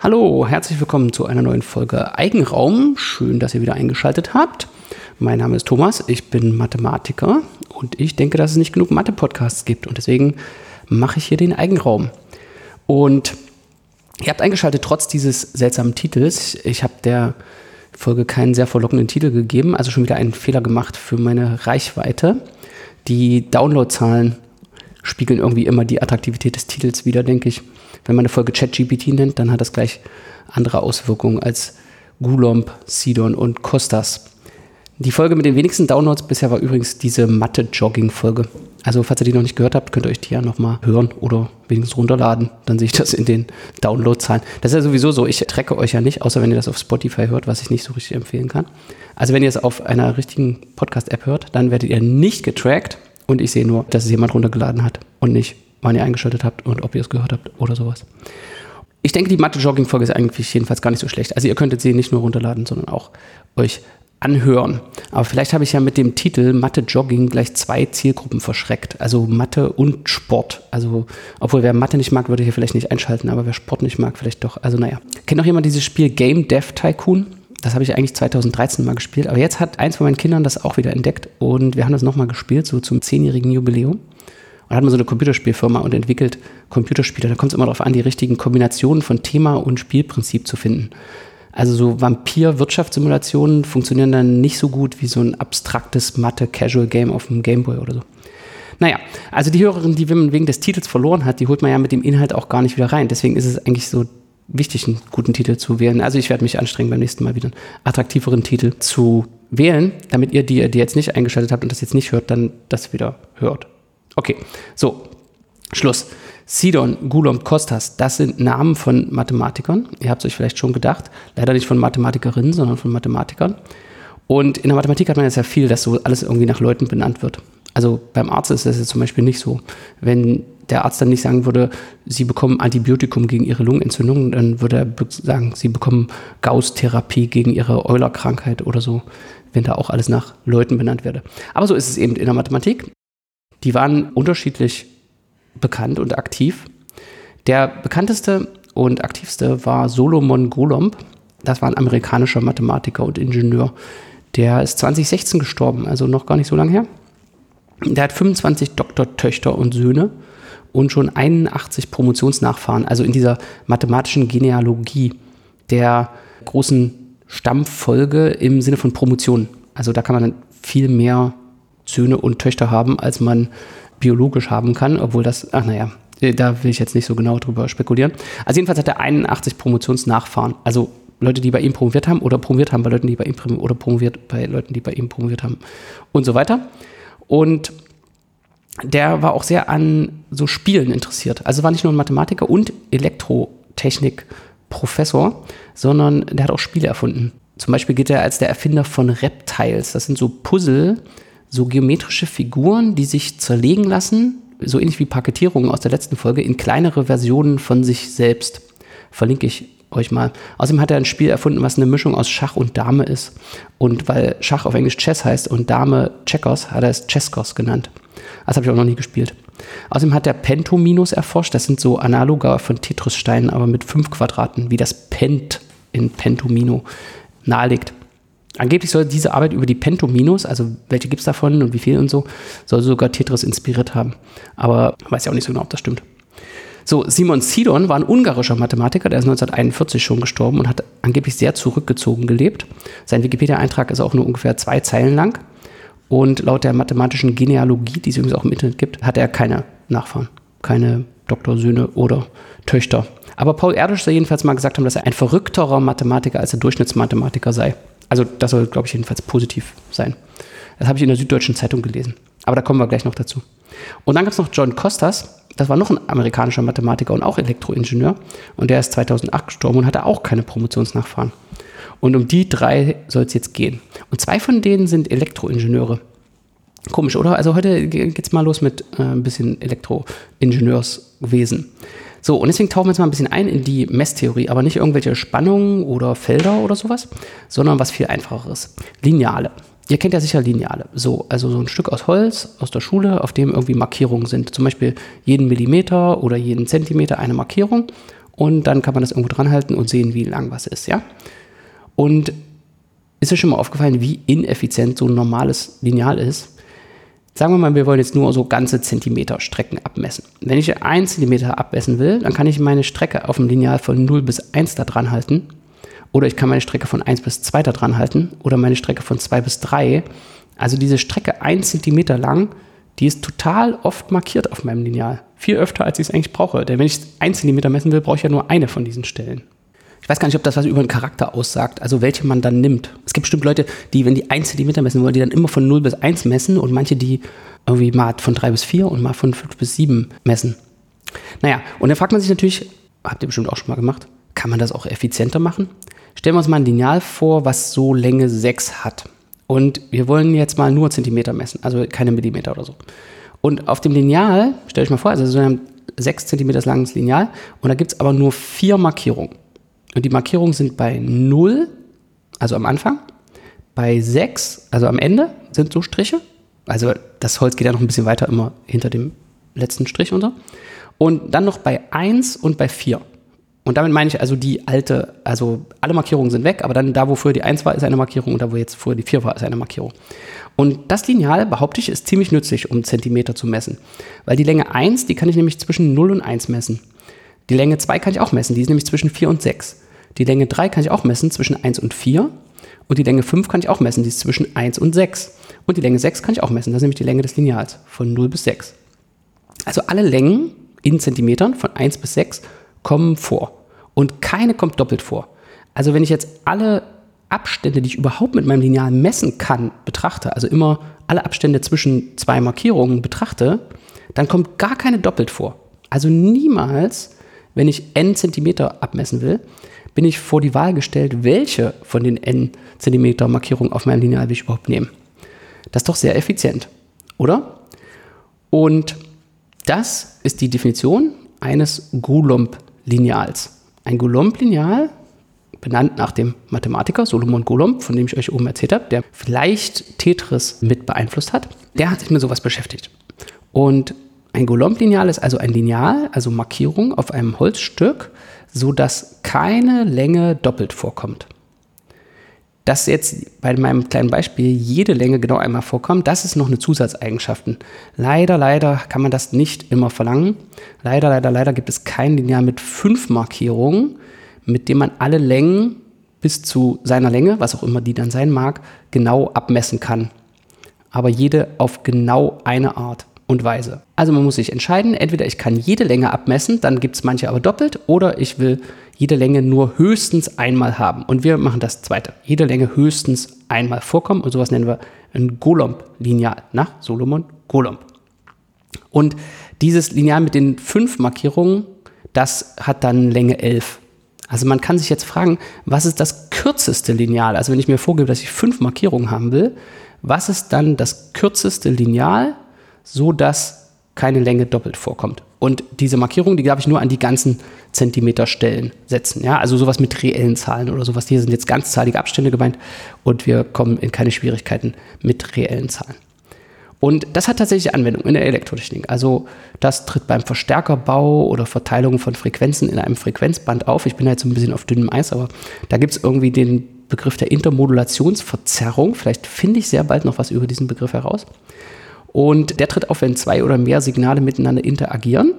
Hallo, herzlich willkommen zu einer neuen Folge Eigenraum. Schön, dass ihr wieder eingeschaltet habt. Mein Name ist Thomas, ich bin Mathematiker und ich denke, dass es nicht genug Mathe-Podcasts gibt und deswegen mache ich hier den Eigenraum. Und ihr habt eingeschaltet trotz dieses seltsamen Titels. Ich habe der Folge keinen sehr verlockenden Titel gegeben, also schon wieder einen Fehler gemacht für meine Reichweite. Die Downloadzahlen spiegeln irgendwie immer die Attraktivität des Titels wieder, denke ich. Wenn man eine Folge ChatGPT nennt, dann hat das gleich andere Auswirkungen als Gulomb, Sidon und Kostas. Die Folge mit den wenigsten Downloads bisher war übrigens diese Mathe-Jogging-Folge. Also, falls ihr die noch nicht gehört habt, könnt ihr euch die ja nochmal hören oder wenigstens runterladen. Dann sehe ich das in den Downloadzahlen. Das ist ja sowieso so. Ich trecke euch ja nicht, außer wenn ihr das auf Spotify hört, was ich nicht so richtig empfehlen kann. Also, wenn ihr es auf einer richtigen Podcast-App hört, dann werdet ihr nicht getrackt und ich sehe nur, dass es jemand runtergeladen hat und nicht, wann ihr eingeschaltet habt und ob ihr es gehört habt oder sowas. Ich denke, die Mathe-Jogging-Folge ist eigentlich jedenfalls gar nicht so schlecht. Also ihr könntet sie nicht nur runterladen, sondern auch euch anhören. Aber vielleicht habe ich ja mit dem Titel Mathe Jogging gleich zwei Zielgruppen verschreckt. Also Mathe und Sport. Also, obwohl wer Mathe nicht mag, würde hier vielleicht nicht einschalten, aber wer Sport nicht mag, vielleicht doch. Also naja. Kennt noch jemand dieses Spiel Game Dev Tycoon? Das habe ich eigentlich 2013 mal gespielt. Aber jetzt hat eins von meinen Kindern das auch wieder entdeckt und wir haben das nochmal gespielt, so zum zehnjährigen Jubiläum. Und hat man so eine Computerspielfirma und entwickelt Computerspiele. Da kommt es immer darauf an, die richtigen Kombinationen von Thema und Spielprinzip zu finden. Also so Vampir-Wirtschaftssimulationen funktionieren dann nicht so gut wie so ein abstraktes Mathe-Casual-Game auf dem Gameboy oder so. Naja, also die Hörerin, die man wegen des Titels verloren hat, die holt man ja mit dem Inhalt auch gar nicht wieder rein. Deswegen ist es eigentlich so wichtig, einen guten Titel zu wählen. Also ich werde mich anstrengen, beim nächsten Mal wieder einen attraktiveren Titel zu wählen, damit ihr, die, die jetzt nicht eingeschaltet habt und das jetzt nicht hört, dann das wieder hört. Okay, so, Schluss. Sidon, Gulom, Kostas, das sind Namen von Mathematikern. Ihr habt es euch vielleicht schon gedacht. Leider nicht von Mathematikerinnen, sondern von Mathematikern. Und in der Mathematik hat man ja viel, dass so alles irgendwie nach Leuten benannt wird. Also beim Arzt ist das jetzt zum Beispiel nicht so. Wenn der Arzt dann nicht sagen würde, sie bekommen Antibiotikum gegen ihre Lungenentzündung, dann würde er sagen, sie bekommen Gauss-Therapie gegen ihre Euler-Krankheit oder so, wenn da auch alles nach Leuten benannt werde. Aber so ist es eben in der Mathematik. Die waren unterschiedlich bekannt und aktiv. Der bekannteste und aktivste war Solomon Golomb. Das war ein amerikanischer Mathematiker und Ingenieur. Der ist 2016 gestorben, also noch gar nicht so lange her. Der hat 25 Doktortöchter und Söhne und schon 81 Promotionsnachfahren, also in dieser mathematischen Genealogie der großen Stammfolge im Sinne von Promotion. Also da kann man dann viel mehr Söhne und Töchter haben, als man biologisch haben kann, obwohl das, ach naja, da will ich jetzt nicht so genau drüber spekulieren. Also jedenfalls hat er 81 Promotionsnachfahren. Also Leute, die bei ihm promoviert haben oder promoviert haben bei Leuten, die bei ihm promoviert oder promoviert bei Leuten, die bei ihm promoviert haben und so weiter. Und der war auch sehr an so Spielen interessiert. Also war nicht nur ein Mathematiker und Elektrotechnik-Professor, sondern der hat auch Spiele erfunden. Zum Beispiel gilt er als der Erfinder von Reptiles. Das sind so Puzzle, so geometrische Figuren, die sich zerlegen lassen, so ähnlich wie Paketierungen aus der letzten Folge, in kleinere Versionen von sich selbst. Verlinke ich euch mal. Außerdem hat er ein Spiel erfunden, was eine Mischung aus Schach und Dame ist. Und weil Schach auf Englisch Chess heißt und Dame Checkers, hat er es Cheskos genannt. Das habe ich auch noch nie gespielt. Außerdem hat er Pentominos erforscht. Das sind so Analoga von Tetris-Steinen, aber mit fünf Quadraten, wie das Pent in Pentomino nahelegt. Angeblich soll diese Arbeit über die Pentominos, also welche gibt es davon und wie viel und so, soll sogar Tetris inspiriert haben. Aber man weiß ja auch nicht so genau, ob das stimmt. So, Simon Sidon war ein ungarischer Mathematiker, der ist 1941 schon gestorben und hat angeblich sehr zurückgezogen gelebt. Sein Wikipedia-Eintrag ist auch nur ungefähr zwei Zeilen lang. Und laut der mathematischen Genealogie, die es übrigens auch im Internet gibt, hat er keine Nachfahren, keine Doktorsöhne oder Töchter. Aber Paul Erdős soll jedenfalls mal gesagt haben, dass er ein verrückterer Mathematiker als der Durchschnittsmathematiker sei. Also das soll, glaube ich, jedenfalls positiv sein. Das habe ich in der Süddeutschen Zeitung gelesen. Aber da kommen wir gleich noch dazu. Und dann gab es noch John Costas. Das war noch ein amerikanischer Mathematiker und auch Elektroingenieur. Und der ist 2008 gestorben und hatte auch keine Promotionsnachfahren. Und um die drei soll es jetzt gehen. Und zwei von denen sind Elektroingenieure. Komisch, oder? Also heute geht es mal los mit äh, ein bisschen Elektroingenieurswesen. So, und deswegen tauchen wir jetzt mal ein bisschen ein in die Messtheorie, aber nicht irgendwelche Spannungen oder Felder oder sowas, sondern was viel einfacheres. Lineale. Ihr kennt ja sicher Lineale. So, also so ein Stück aus Holz aus der Schule, auf dem irgendwie Markierungen sind. Zum Beispiel jeden Millimeter oder jeden Zentimeter eine Markierung. und dann kann man das irgendwo dran halten und sehen, wie lang was ist, ja. Und ist euch schon mal aufgefallen, wie ineffizient so ein normales Lineal ist? Sagen wir mal, wir wollen jetzt nur so ganze Zentimeter Strecken abmessen. Wenn ich 1 Zentimeter abmessen will, dann kann ich meine Strecke auf dem Lineal von 0 bis 1 da dran halten. Oder ich kann meine Strecke von 1 bis 2 da dran halten. Oder meine Strecke von 2 bis 3. Also diese Strecke 1 Zentimeter lang, die ist total oft markiert auf meinem Lineal. Viel öfter, als ich es eigentlich brauche. Denn wenn ich 1 Zentimeter messen will, brauche ich ja nur eine von diesen Stellen. Ich weiß gar nicht, ob das was über den Charakter aussagt, also welche man dann nimmt. Es gibt bestimmt Leute, die, wenn die 1 cm messen wollen, die dann immer von 0 bis 1 messen und manche, die irgendwie mal von 3 bis 4 und mal von 5 bis 7 messen. Naja, und dann fragt man sich natürlich, habt ihr bestimmt auch schon mal gemacht, kann man das auch effizienter machen? Stellen wir uns mal ein Lineal vor, was so Länge 6 hat. Und wir wollen jetzt mal nur Zentimeter messen, also keine Millimeter oder so. Und auf dem Lineal, stellt euch mal vor, also so ein 6 cm langes Lineal, und da gibt es aber nur vier Markierungen. Und die Markierungen sind bei 0, also am Anfang, bei 6, also am Ende, sind so Striche. Also das Holz geht ja noch ein bisschen weiter immer hinter dem letzten Strich unter. Und dann noch bei 1 und bei 4. Und damit meine ich also die alte, also alle Markierungen sind weg, aber dann da, wo früher die 1 war, ist eine Markierung und da, wo jetzt früher die 4 war, ist eine Markierung. Und das Lineal, behaupte ich, ist ziemlich nützlich, um Zentimeter zu messen. Weil die Länge 1, die kann ich nämlich zwischen 0 und 1 messen. Die Länge 2 kann ich auch messen, die ist nämlich zwischen 4 und 6. Die Länge 3 kann ich auch messen zwischen 1 und 4. Und die Länge 5 kann ich auch messen, die ist zwischen 1 und 6. Und die Länge 6 kann ich auch messen, das ist nämlich die Länge des Lineals von 0 bis 6. Also alle Längen in Zentimetern von 1 bis 6 kommen vor. Und keine kommt doppelt vor. Also wenn ich jetzt alle Abstände, die ich überhaupt mit meinem Lineal messen kann, betrachte, also immer alle Abstände zwischen zwei Markierungen betrachte, dann kommt gar keine doppelt vor. Also niemals wenn ich n Zentimeter abmessen will, bin ich vor die Wahl gestellt, welche von den n Zentimeter Markierungen auf meinem Lineal will ich überhaupt nehmen. Das ist doch sehr effizient, oder? Und das ist die Definition eines Goulomb-Lineals. Ein Goulomb-Lineal, benannt nach dem Mathematiker Solomon Goulomb, von dem ich euch oben erzählt habe, der vielleicht Tetris mit beeinflusst hat, der hat sich mit sowas beschäftigt. Und ein Goulomb-Lineal ist also ein Lineal, also Markierung auf einem Holzstück, sodass keine Länge doppelt vorkommt. Dass jetzt bei meinem kleinen Beispiel jede Länge genau einmal vorkommt, das ist noch eine Zusatzeigenschaft. Leider, leider kann man das nicht immer verlangen. Leider, leider, leider gibt es kein Lineal mit fünf Markierungen, mit dem man alle Längen bis zu seiner Länge, was auch immer die dann sein mag, genau abmessen kann. Aber jede auf genau eine Art und Weise. Also man muss sich entscheiden, entweder ich kann jede Länge abmessen, dann gibt es manche aber doppelt, oder ich will jede Länge nur höchstens einmal haben. Und wir machen das zweite. Jede Länge höchstens einmal vorkommen und sowas nennen wir ein Golomb-Lineal nach Solomon Golomb. Und dieses Lineal mit den fünf Markierungen, das hat dann Länge 11. Also man kann sich jetzt fragen, was ist das kürzeste Lineal? Also wenn ich mir vorgebe, dass ich fünf Markierungen haben will, was ist dann das kürzeste Lineal, so dass keine Länge doppelt vorkommt. Und diese Markierung, die darf ich nur an die ganzen Zentimeterstellen setzen. Ja, also sowas mit reellen Zahlen oder sowas. Hier sind jetzt ganzzahlige Abstände gemeint und wir kommen in keine Schwierigkeiten mit reellen Zahlen. Und das hat tatsächlich Anwendung in der Elektrotechnik. Also das tritt beim Verstärkerbau oder Verteilung von Frequenzen in einem Frequenzband auf. Ich bin da jetzt so ein bisschen auf dünnem Eis, aber da gibt es irgendwie den Begriff der Intermodulationsverzerrung. Vielleicht finde ich sehr bald noch was über diesen Begriff heraus. Und der tritt auf, wenn zwei oder mehr Signale miteinander interagieren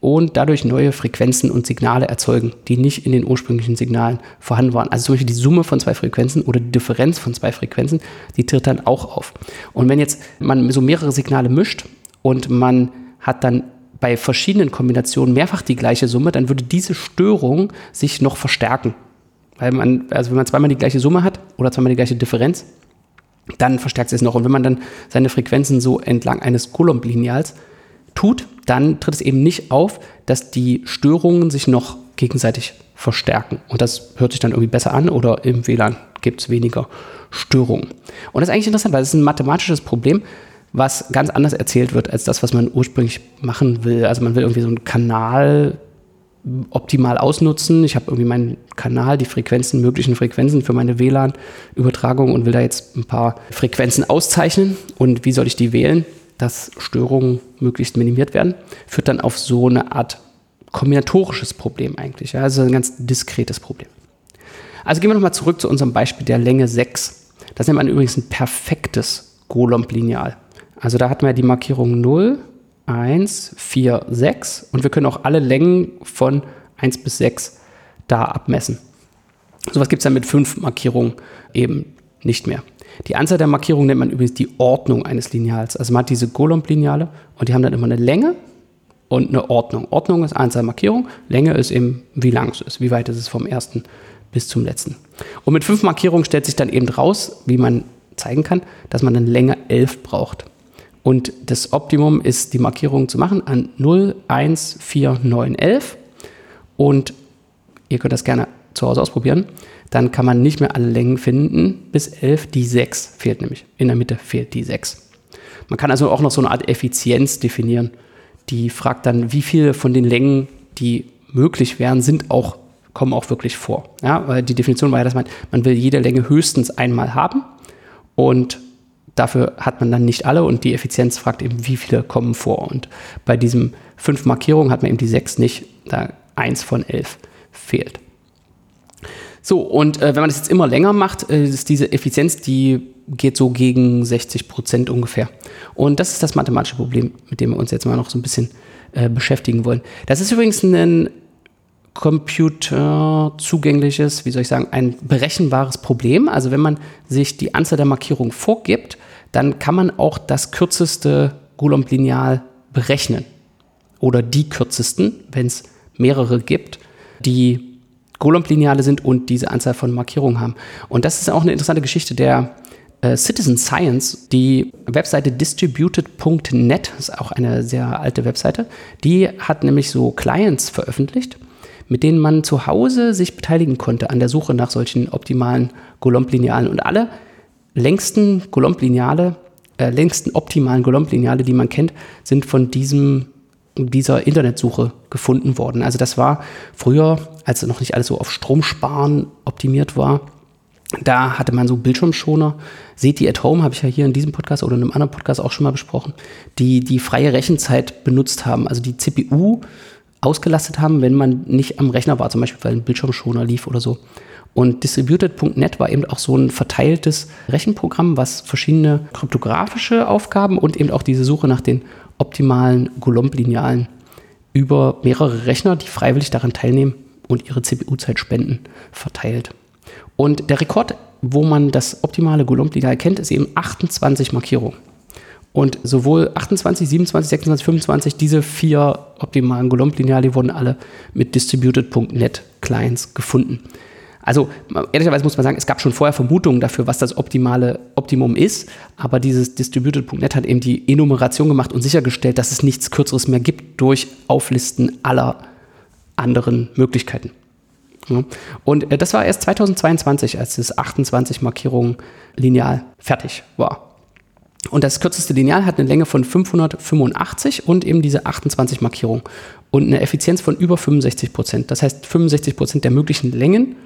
und dadurch neue Frequenzen und Signale erzeugen, die nicht in den ursprünglichen Signalen vorhanden waren. Also zum Beispiel die Summe von zwei Frequenzen oder die Differenz von zwei Frequenzen, die tritt dann auch auf. Und wenn jetzt man so mehrere Signale mischt und man hat dann bei verschiedenen Kombinationen mehrfach die gleiche Summe, dann würde diese Störung sich noch verstärken. Weil man, also wenn man zweimal die gleiche Summe hat oder zweimal die gleiche Differenz, dann verstärkt es noch. Und wenn man dann seine Frequenzen so entlang eines Coulomb-Lineals tut, dann tritt es eben nicht auf, dass die Störungen sich noch gegenseitig verstärken. Und das hört sich dann irgendwie besser an oder im WLAN gibt es weniger Störungen. Und das ist eigentlich interessant, weil es ein mathematisches Problem, was ganz anders erzählt wird als das, was man ursprünglich machen will. Also man will irgendwie so einen Kanal optimal ausnutzen. Ich habe irgendwie meinen Kanal, die Frequenzen, möglichen Frequenzen für meine WLAN-Übertragung und will da jetzt ein paar Frequenzen auszeichnen. Und wie soll ich die wählen, dass Störungen möglichst minimiert werden? Führt dann auf so eine Art kombinatorisches Problem eigentlich. Ja? Also ein ganz diskretes Problem. Also gehen wir nochmal zurück zu unserem Beispiel der Länge 6. Das nennt man übrigens ein perfektes Golomb-Lineal. Also da hatten wir die Markierung 0, 1, 4, 6 und wir können auch alle Längen von 1 bis 6 da abmessen. Sowas gibt es dann mit fünf Markierungen eben nicht mehr. Die Anzahl der Markierungen nennt man übrigens die Ordnung eines Lineals. Also man hat diese Golomb-Lineale und die haben dann immer eine Länge und eine Ordnung. Ordnung ist Anzahl Markierungen, Länge ist eben, wie lang es ist, wie weit ist es vom ersten bis zum letzten. Und mit fünf Markierungen stellt sich dann eben raus, wie man zeigen kann, dass man dann Länge 11 braucht. Und das Optimum ist, die Markierung zu machen an 0, 1, 4, 9, 11. Und ihr könnt das gerne zu Hause ausprobieren. Dann kann man nicht mehr alle Längen finden. Bis 11, die 6 fehlt nämlich. In der Mitte fehlt die 6. Man kann also auch noch so eine Art Effizienz definieren. Die fragt dann, wie viele von den Längen, die möglich wären, sind auch, kommen auch wirklich vor. Ja, weil die Definition war ja, dass man, man will jede Länge höchstens einmal haben. Und dafür hat man dann nicht alle und die Effizienz fragt eben, wie viele kommen vor. Und bei diesen fünf Markierungen hat man eben die sechs nicht, da eins von elf fehlt. So, und äh, wenn man das jetzt immer länger macht, äh, ist diese Effizienz, die geht so gegen 60 Prozent ungefähr. Und das ist das mathematische Problem, mit dem wir uns jetzt mal noch so ein bisschen äh, beschäftigen wollen. Das ist übrigens ein computerzugängliches, wie soll ich sagen, ein berechenbares Problem. Also wenn man sich die Anzahl der Markierungen vorgibt, dann kann man auch das kürzeste Coulomb-Lineal berechnen. Oder die kürzesten, wenn es mehrere gibt, die Coulomb-Lineale sind und diese Anzahl von Markierungen haben. Und das ist auch eine interessante Geschichte der äh, Citizen Science, die Webseite distributed.net, ist auch eine sehr alte Webseite, die hat nämlich so Clients veröffentlicht mit denen man zu Hause sich beteiligen konnte an der Suche nach solchen optimalen Golomb-Linealen. Und alle längsten Golomb-Lineale, äh, längsten optimalen Golomb-Lineale, die man kennt, sind von diesem dieser Internetsuche gefunden worden. Also das war früher, als noch nicht alles so auf Stromsparen optimiert war, da hatte man so Bildschirmschoner. SETI at Home habe ich ja hier in diesem Podcast oder in einem anderen Podcast auch schon mal besprochen, die die freie Rechenzeit benutzt haben. Also die CPU ausgelastet haben, wenn man nicht am Rechner war, zum Beispiel weil ein Bildschirmschoner lief oder so. Und Distributed.net war eben auch so ein verteiltes Rechenprogramm, was verschiedene kryptografische Aufgaben und eben auch diese Suche nach den optimalen Golomb-Linealen über mehrere Rechner, die freiwillig daran teilnehmen und ihre CPU-Zeit spenden, verteilt. Und der Rekord, wo man das optimale Golomb-Lineal kennt, ist eben 28 Markierungen. Und sowohl 28, 27, 26, 25, diese vier optimalen Golomb-Lineale wurden alle mit distributed.net Clients gefunden. Also ehrlicherweise muss man sagen, es gab schon vorher Vermutungen dafür, was das optimale Optimum ist, aber dieses Distributed.net hat eben die Enumeration gemacht und sichergestellt, dass es nichts Kürzeres mehr gibt durch Auflisten aller anderen Möglichkeiten. Und äh, das war erst 2022, als das 28 Markierungen lineal fertig war. Und das kürzeste Lineal hat eine Länge von 585 und eben diese 28 Markierungen und eine Effizienz von über 65 Prozent. Das heißt, 65 Prozent der möglichen Längen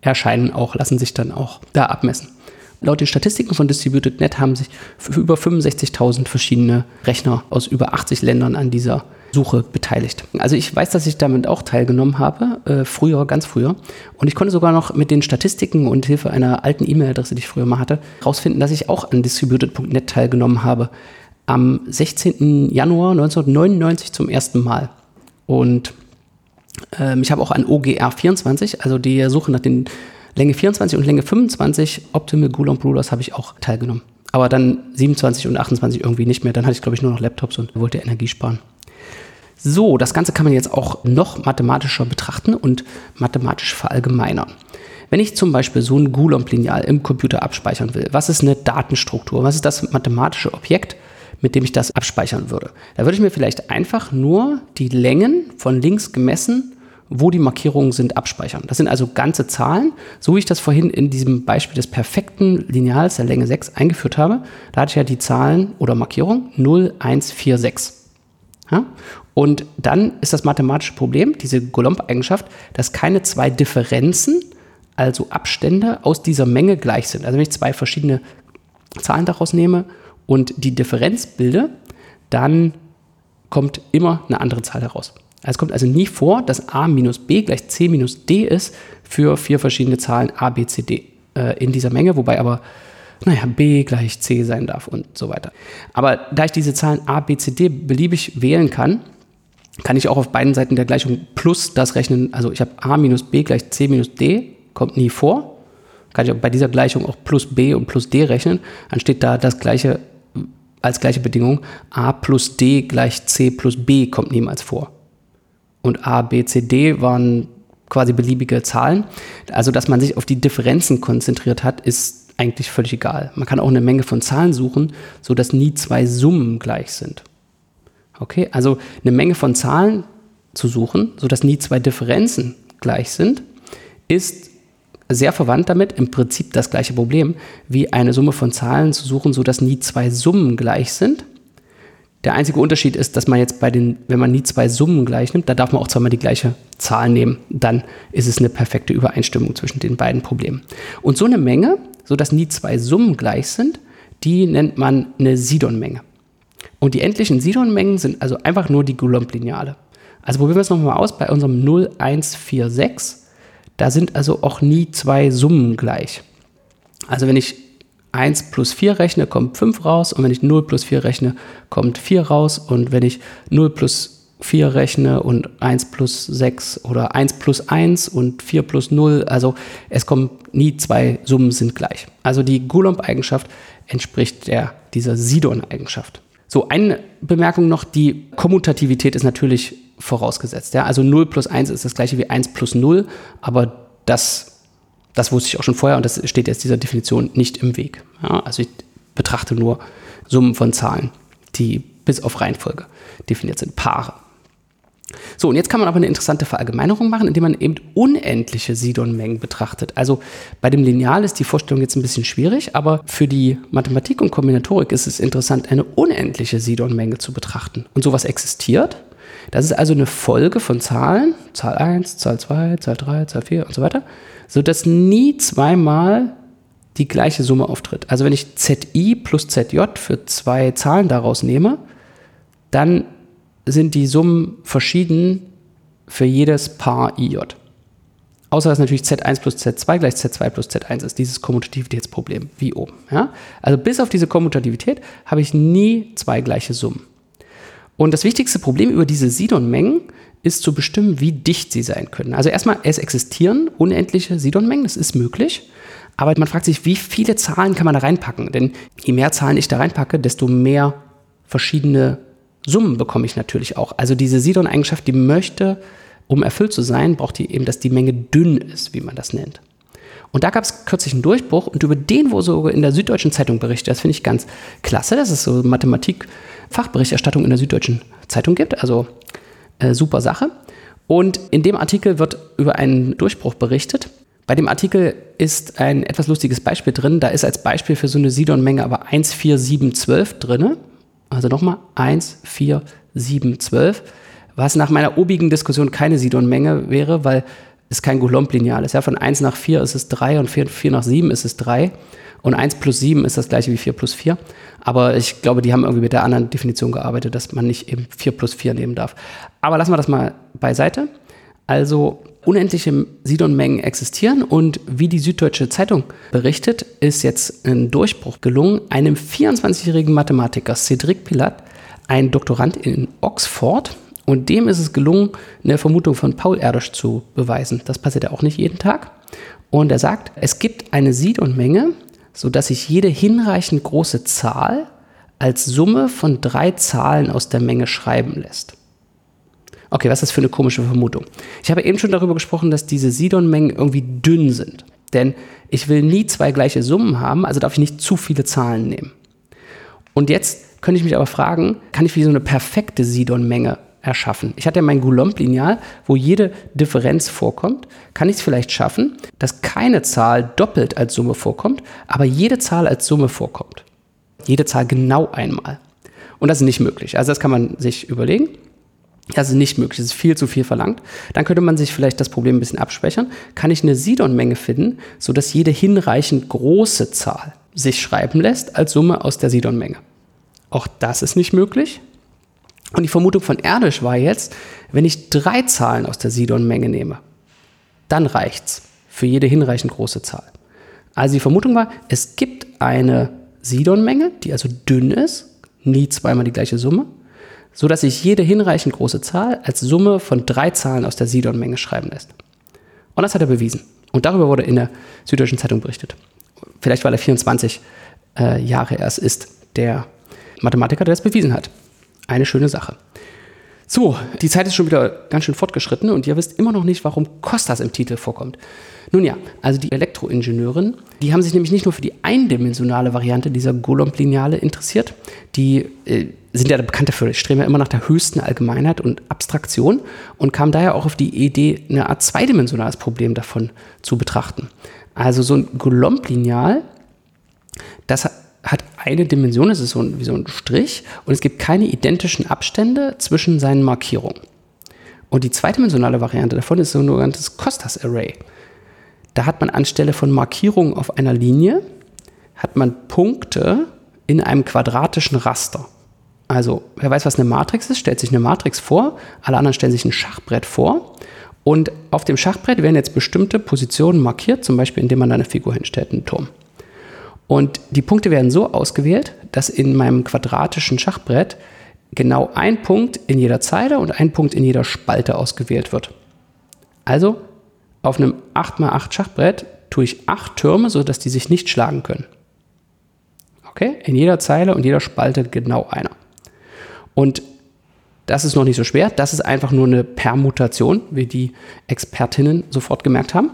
erscheinen auch, lassen sich dann auch da abmessen. Laut den Statistiken von DistributedNet haben sich über 65.000 verschiedene Rechner aus über 80 Ländern an dieser Suche beteiligt. Also ich weiß, dass ich damit auch teilgenommen habe, äh, früher, ganz früher. Und ich konnte sogar noch mit den Statistiken und Hilfe einer alten E-Mail-Adresse, die ich früher mal hatte, herausfinden, dass ich auch an distributed.net teilgenommen habe. Am 16. Januar 1999 zum ersten Mal. Und ähm, ich habe auch an OGR 24, also die Suche nach den Länge 24 und Länge 25 Optimal Goulomb Rulers habe ich auch teilgenommen. Aber dann 27 und 28 irgendwie nicht mehr. Dann hatte ich, glaube ich, nur noch Laptops und wollte Energie sparen. So, das Ganze kann man jetzt auch noch mathematischer betrachten und mathematisch verallgemeinern. Wenn ich zum Beispiel so ein Goulomb-Lineal im Computer abspeichern will, was ist eine Datenstruktur? Was ist das mathematische Objekt, mit dem ich das abspeichern würde? Da würde ich mir vielleicht einfach nur die Längen von links gemessen, wo die Markierungen sind, abspeichern. Das sind also ganze Zahlen, so wie ich das vorhin in diesem Beispiel des perfekten Lineals der Länge 6 eingeführt habe. Da hatte ich ja die Zahlen oder Markierung 0, 1, 4, 6. Ja? Und dann ist das mathematische Problem, diese Golomb-Eigenschaft, dass keine zwei Differenzen, also Abstände aus dieser Menge gleich sind. Also wenn ich zwei verschiedene Zahlen daraus nehme und die Differenz bilde, dann kommt immer eine andere Zahl heraus. Es kommt also nie vor, dass a minus b gleich c minus d ist für vier verschiedene Zahlen a, b, c, d äh, in dieser Menge, wobei aber naja, b gleich c sein darf und so weiter. Aber da ich diese Zahlen a, b, c, d beliebig wählen kann, kann ich auch auf beiden Seiten der Gleichung plus das rechnen. Also ich habe a minus b gleich c minus d, kommt nie vor. Kann ich bei dieser Gleichung auch plus b und plus d rechnen. Dann steht da das gleiche als gleiche Bedingung. a plus d gleich c plus b kommt niemals vor. Und a, b, c, d waren quasi beliebige Zahlen. Also dass man sich auf die Differenzen konzentriert hat, ist eigentlich völlig egal. Man kann auch eine Menge von Zahlen suchen, sodass nie zwei Summen gleich sind. Okay, also eine Menge von Zahlen zu suchen, sodass nie zwei Differenzen gleich sind, ist sehr verwandt damit, im Prinzip das gleiche Problem, wie eine Summe von Zahlen zu suchen, sodass nie zwei Summen gleich sind. Der einzige Unterschied ist, dass man jetzt bei den, wenn man nie zwei Summen gleich nimmt, da darf man auch zweimal die gleiche Zahl nehmen. Dann ist es eine perfekte Übereinstimmung zwischen den beiden Problemen. Und so eine Menge, sodass nie zwei Summen gleich sind, die nennt man eine Sidon-Menge. Und die endlichen Sidon-Mengen sind also einfach nur die Coulomb-Lineale. Also probieren wir es nochmal aus bei unserem 0146. Da sind also auch nie zwei Summen gleich. Also wenn ich 1 plus 4 rechne, kommt 5 raus. Und wenn ich 0 plus 4 rechne, kommt 4 raus. Und wenn ich 0 plus 4 rechne und 1 plus 6 oder 1 plus 1 und 4 plus 0, also es kommen nie zwei Summen sind gleich. Also die Coulomb-Eigenschaft entspricht der, dieser Sidon-Eigenschaft. So, eine Bemerkung noch, die Kommutativität ist natürlich vorausgesetzt. Ja? Also 0 plus 1 ist das gleiche wie 1 plus 0, aber das, das wusste ich auch schon vorher und das steht jetzt dieser Definition nicht im Weg. Ja? Also ich betrachte nur Summen von Zahlen, die bis auf Reihenfolge definiert sind, Paare. So, und jetzt kann man aber eine interessante Verallgemeinerung machen, indem man eben unendliche Sidon-Mengen betrachtet. Also bei dem Lineal ist die Vorstellung jetzt ein bisschen schwierig, aber für die Mathematik und Kombinatorik ist es interessant, eine unendliche Sidon-Menge zu betrachten. Und sowas existiert. Das ist also eine Folge von Zahlen, Zahl 1, Zahl 2, Zahl 3, Zahl 4 und so weiter, sodass nie zweimal die gleiche Summe auftritt. Also wenn ich ZI plus ZJ für zwei Zahlen daraus nehme, dann sind die Summen verschieden für jedes Paar IJ. Außer dass natürlich Z1 plus Z2 gleich Z2 plus Z1 ist, dieses Kommutativitätsproblem, wie oben. Ja? Also bis auf diese Kommutativität habe ich nie zwei gleiche Summen. Und das wichtigste Problem über diese Sidon-Mengen ist zu bestimmen, wie dicht sie sein können. Also erstmal, es existieren unendliche Sidon-Mengen, das ist möglich. Aber man fragt sich, wie viele Zahlen kann man da reinpacken? Denn je mehr Zahlen ich da reinpacke, desto mehr verschiedene Summen bekomme ich natürlich auch. Also diese Sidon-Eigenschaft, die möchte, um erfüllt zu sein, braucht die eben, dass die Menge dünn ist, wie man das nennt. Und da gab es kürzlich einen Durchbruch und über den wurde sogar in der Süddeutschen Zeitung berichtet. Das finde ich ganz klasse, dass es so Mathematik-Fachberichterstattung in der Süddeutschen Zeitung gibt. Also äh, super Sache. Und in dem Artikel wird über einen Durchbruch berichtet. Bei dem Artikel ist ein etwas lustiges Beispiel drin. Da ist als Beispiel für so eine Sidon-Menge aber 14712 drin. Also nochmal 1, 4, 7, 12. Was nach meiner obigen Diskussion keine Sidon-Menge wäre, weil es kein Coulomb-Lineal ist. Ja, von 1 nach 4 ist es 3 und 4, 4 nach 7 ist es 3. Und 1 plus 7 ist das gleiche wie 4 plus 4. Aber ich glaube, die haben irgendwie mit der anderen Definition gearbeitet, dass man nicht eben 4 plus 4 nehmen darf. Aber lassen wir das mal beiseite. Also unendliche Sidon-Mengen existieren und wie die Süddeutsche Zeitung berichtet, ist jetzt ein Durchbruch gelungen. Einem 24-jährigen Mathematiker, Cedric Pilat, ein Doktorand in Oxford, und dem ist es gelungen, eine Vermutung von Paul Erdős zu beweisen. Das passiert ja auch nicht jeden Tag. Und er sagt, es gibt eine Sidon-Menge, sodass sich jede hinreichend große Zahl als Summe von drei Zahlen aus der Menge schreiben lässt. Okay, was ist das für eine komische Vermutung? Ich habe eben schon darüber gesprochen, dass diese Sidon-Mengen irgendwie dünn sind. Denn ich will nie zwei gleiche Summen haben, also darf ich nicht zu viele Zahlen nehmen. Und jetzt könnte ich mich aber fragen, kann ich wie so eine perfekte Sidon-Menge erschaffen? Ich hatte ja mein Coulomb-Lineal, wo jede Differenz vorkommt. Kann ich es vielleicht schaffen, dass keine Zahl doppelt als Summe vorkommt, aber jede Zahl als Summe vorkommt? Jede Zahl genau einmal. Und das ist nicht möglich. Also das kann man sich überlegen. Das ist nicht möglich, das ist viel zu viel verlangt. Dann könnte man sich vielleicht das Problem ein bisschen abschwächern. Kann ich eine Sidon-Menge finden, sodass jede hinreichend große Zahl sich schreiben lässt als Summe aus der Sidon-Menge? Auch das ist nicht möglich. Und die Vermutung von Erdős war jetzt, wenn ich drei Zahlen aus der Sidon-Menge nehme, dann reicht's für jede hinreichend große Zahl. Also die Vermutung war, es gibt eine Sidon-Menge, die also dünn ist, nie zweimal die gleiche Summe, so dass sich jede hinreichend große Zahl als Summe von drei Zahlen aus der Sidon-Menge schreiben lässt. Und das hat er bewiesen. Und darüber wurde in der Süddeutschen Zeitung berichtet. Vielleicht weil er 24 äh, Jahre erst ist, der Mathematiker, der das bewiesen hat. Eine schöne Sache. So, die Zeit ist schon wieder ganz schön fortgeschritten und ihr wisst immer noch nicht, warum Costas im Titel vorkommt. Nun ja, also die Elektroingenieurin, die haben sich nämlich nicht nur für die eindimensionale Variante dieser Golomb-Lineale interessiert, die äh, sind ja bekannt dafür, streben ja immer nach der höchsten Allgemeinheit und Abstraktion und kamen daher auch auf die Idee, eine Art zweidimensionales Problem davon zu betrachten. Also so ein Golomb-Lineal, das hat eine Dimension, es ist so ein, wie so ein Strich und es gibt keine identischen Abstände zwischen seinen Markierungen. Und die zweidimensionale Variante davon ist so ein sogenanntes Costas Array. Da hat man anstelle von Markierungen auf einer Linie, hat man Punkte in einem quadratischen Raster. Also, wer weiß, was eine Matrix ist, stellt sich eine Matrix vor, alle anderen stellen sich ein Schachbrett vor. Und auf dem Schachbrett werden jetzt bestimmte Positionen markiert, zum Beispiel indem man eine Figur hinstellt, einen Turm. Und die Punkte werden so ausgewählt, dass in meinem quadratischen Schachbrett genau ein Punkt in jeder Zeile und ein Punkt in jeder Spalte ausgewählt wird. Also auf einem 8x8 Schachbrett tue ich acht Türme, sodass die sich nicht schlagen können. Okay? In jeder Zeile und jeder Spalte genau einer. Und das ist noch nicht so schwer. Das ist einfach nur eine Permutation, wie die Expertinnen sofort gemerkt haben.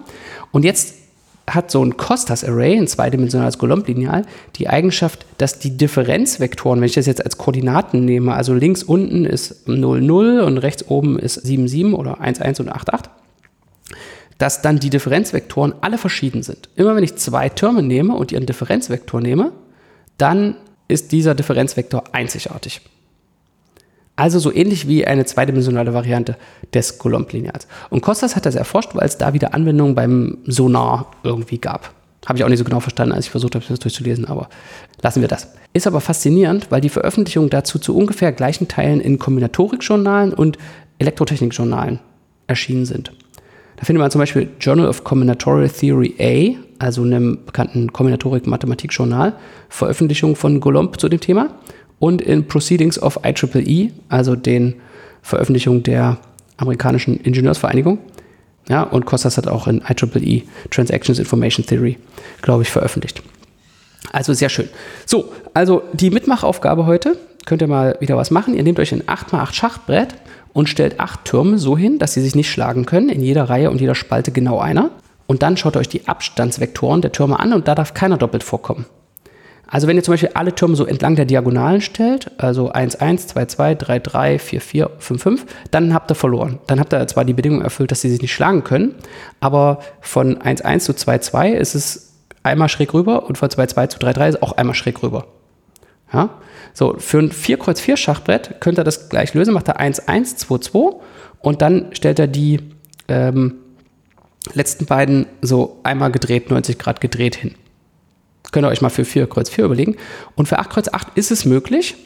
Und jetzt hat so ein Costas-Array, ein zweidimensionales Golomb-Lineal, die Eigenschaft, dass die Differenzvektoren, wenn ich das jetzt als Koordinaten nehme, also links unten ist 0, 0 und rechts oben ist 7, 7 oder 1, 1 und 8, 8, dass dann die Differenzvektoren alle verschieden sind. Immer wenn ich zwei Türme nehme und ihren Differenzvektor nehme, dann ist dieser Differenzvektor einzigartig. Also so ähnlich wie eine zweidimensionale Variante des Coulomb-Lineals. Und Costas hat das erforscht, weil es da wieder Anwendungen beim Sonar irgendwie gab. Habe ich auch nicht so genau verstanden, als ich versucht habe, das durchzulesen, aber lassen wir das. Ist aber faszinierend, weil die Veröffentlichungen dazu zu ungefähr gleichen Teilen in Kombinatorikjournalen und Elektrotechnikjournalen erschienen sind. Da findet man zum Beispiel Journal of Combinatorial Theory A, also einem bekannten Kombinatorik-Mathematik-Journal, Veröffentlichungen von Golomb zu dem Thema und in Proceedings of IEEE, e, also den Veröffentlichungen der amerikanischen Ingenieursvereinigung. Ja, und Costas hat auch in IEEE e, Transactions Information Theory, glaube ich, veröffentlicht. Also sehr schön. So, also die Mitmachaufgabe heute, könnt ihr mal wieder was machen. Ihr nehmt euch ein 8x8 Schachbrett und stellt acht Türme so hin, dass sie sich nicht schlagen können, in jeder Reihe und jeder Spalte genau einer. Und dann schaut euch die Abstandsvektoren der Türme an und da darf keiner doppelt vorkommen. Also wenn ihr zum Beispiel alle Türme so entlang der Diagonalen stellt, also 1, 1, 2, 2, 3, 3, 4, 4, 5, 5, dann habt ihr verloren. Dann habt ihr zwar die Bedingung erfüllt, dass sie sich nicht schlagen können, aber von 1, 1 zu 2, 2 ist es einmal schräg rüber und von 2, 2 zu 3, 3 ist auch einmal schräg rüber. Ja? So, für ein 4 Kreuz 4 Schachbrett könnt ihr das gleich lösen, macht er 1, 1, 2, 2 und dann stellt er die ähm, letzten beiden so einmal gedreht, 90 Grad gedreht hin. Könnt ihr euch mal für 4 Kreuz 4 überlegen. Und für 8 Kreuz 8 ist es möglich.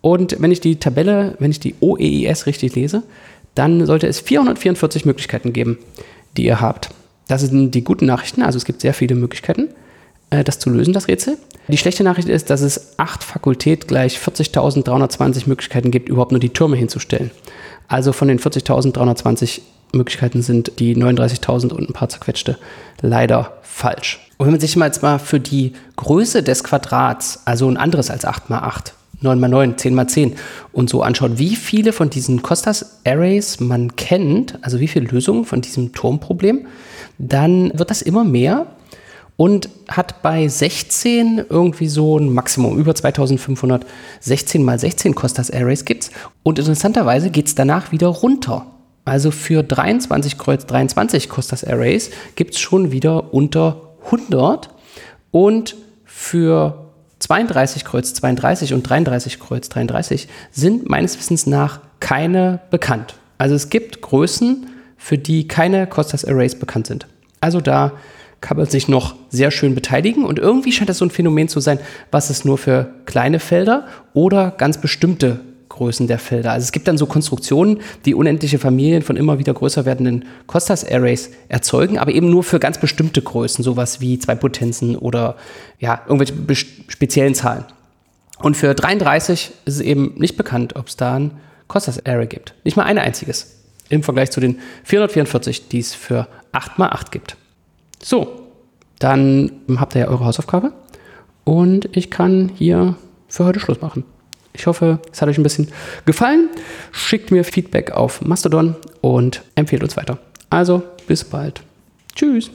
Und wenn ich die Tabelle, wenn ich die OEIS richtig lese, dann sollte es 444 Möglichkeiten geben, die ihr habt. Das sind die guten Nachrichten, also es gibt sehr viele Möglichkeiten, äh, das zu lösen, das Rätsel. Die schlechte Nachricht ist, dass es 8 Fakultät gleich 40.320 Möglichkeiten gibt, überhaupt nur die Türme hinzustellen. Also von den 40.320 Möglichkeiten sind die 39.000 und ein paar zerquetschte leider falsch. Und wenn man sich mal jetzt mal für die Größe des Quadrats, also ein anderes als 8 mal 8, 9 mal 9, 10 mal 10 und so anschaut, wie viele von diesen Costas-Arrays man kennt, also wie viele Lösungen von diesem Turmproblem, dann wird das immer mehr und hat bei 16 irgendwie so ein Maximum, über 2500, 16 mal 16 Costas-Arrays gibt's. Und interessanterweise geht es danach wieder runter. Also für 23 Kreuz 23 Costas Arrays gibt es schon wieder unter 100 und für 32 Kreuz 32 und 33 Kreuz 33 sind meines Wissens nach keine bekannt. Also es gibt Größen, für die keine Costas Arrays bekannt sind. Also da kann man sich noch sehr schön beteiligen und irgendwie scheint das so ein Phänomen zu sein, was es nur für kleine Felder oder ganz bestimmte Größen der Felder. Also es gibt dann so Konstruktionen, die unendliche Familien von immer wieder größer werdenden Costas-Arrays erzeugen, aber eben nur für ganz bestimmte Größen, sowas wie zwei Potenzen oder ja, irgendwelche speziellen Zahlen. Und für 33 ist es eben nicht bekannt, ob es da ein Costas-Array gibt. Nicht mal ein einziges. Im Vergleich zu den 444, die es für 8x8 gibt. So, dann habt ihr ja eure Hausaufgabe. Und ich kann hier für heute Schluss machen. Ich hoffe, es hat euch ein bisschen gefallen. Schickt mir Feedback auf Mastodon und empfehlt uns weiter. Also, bis bald. Tschüss.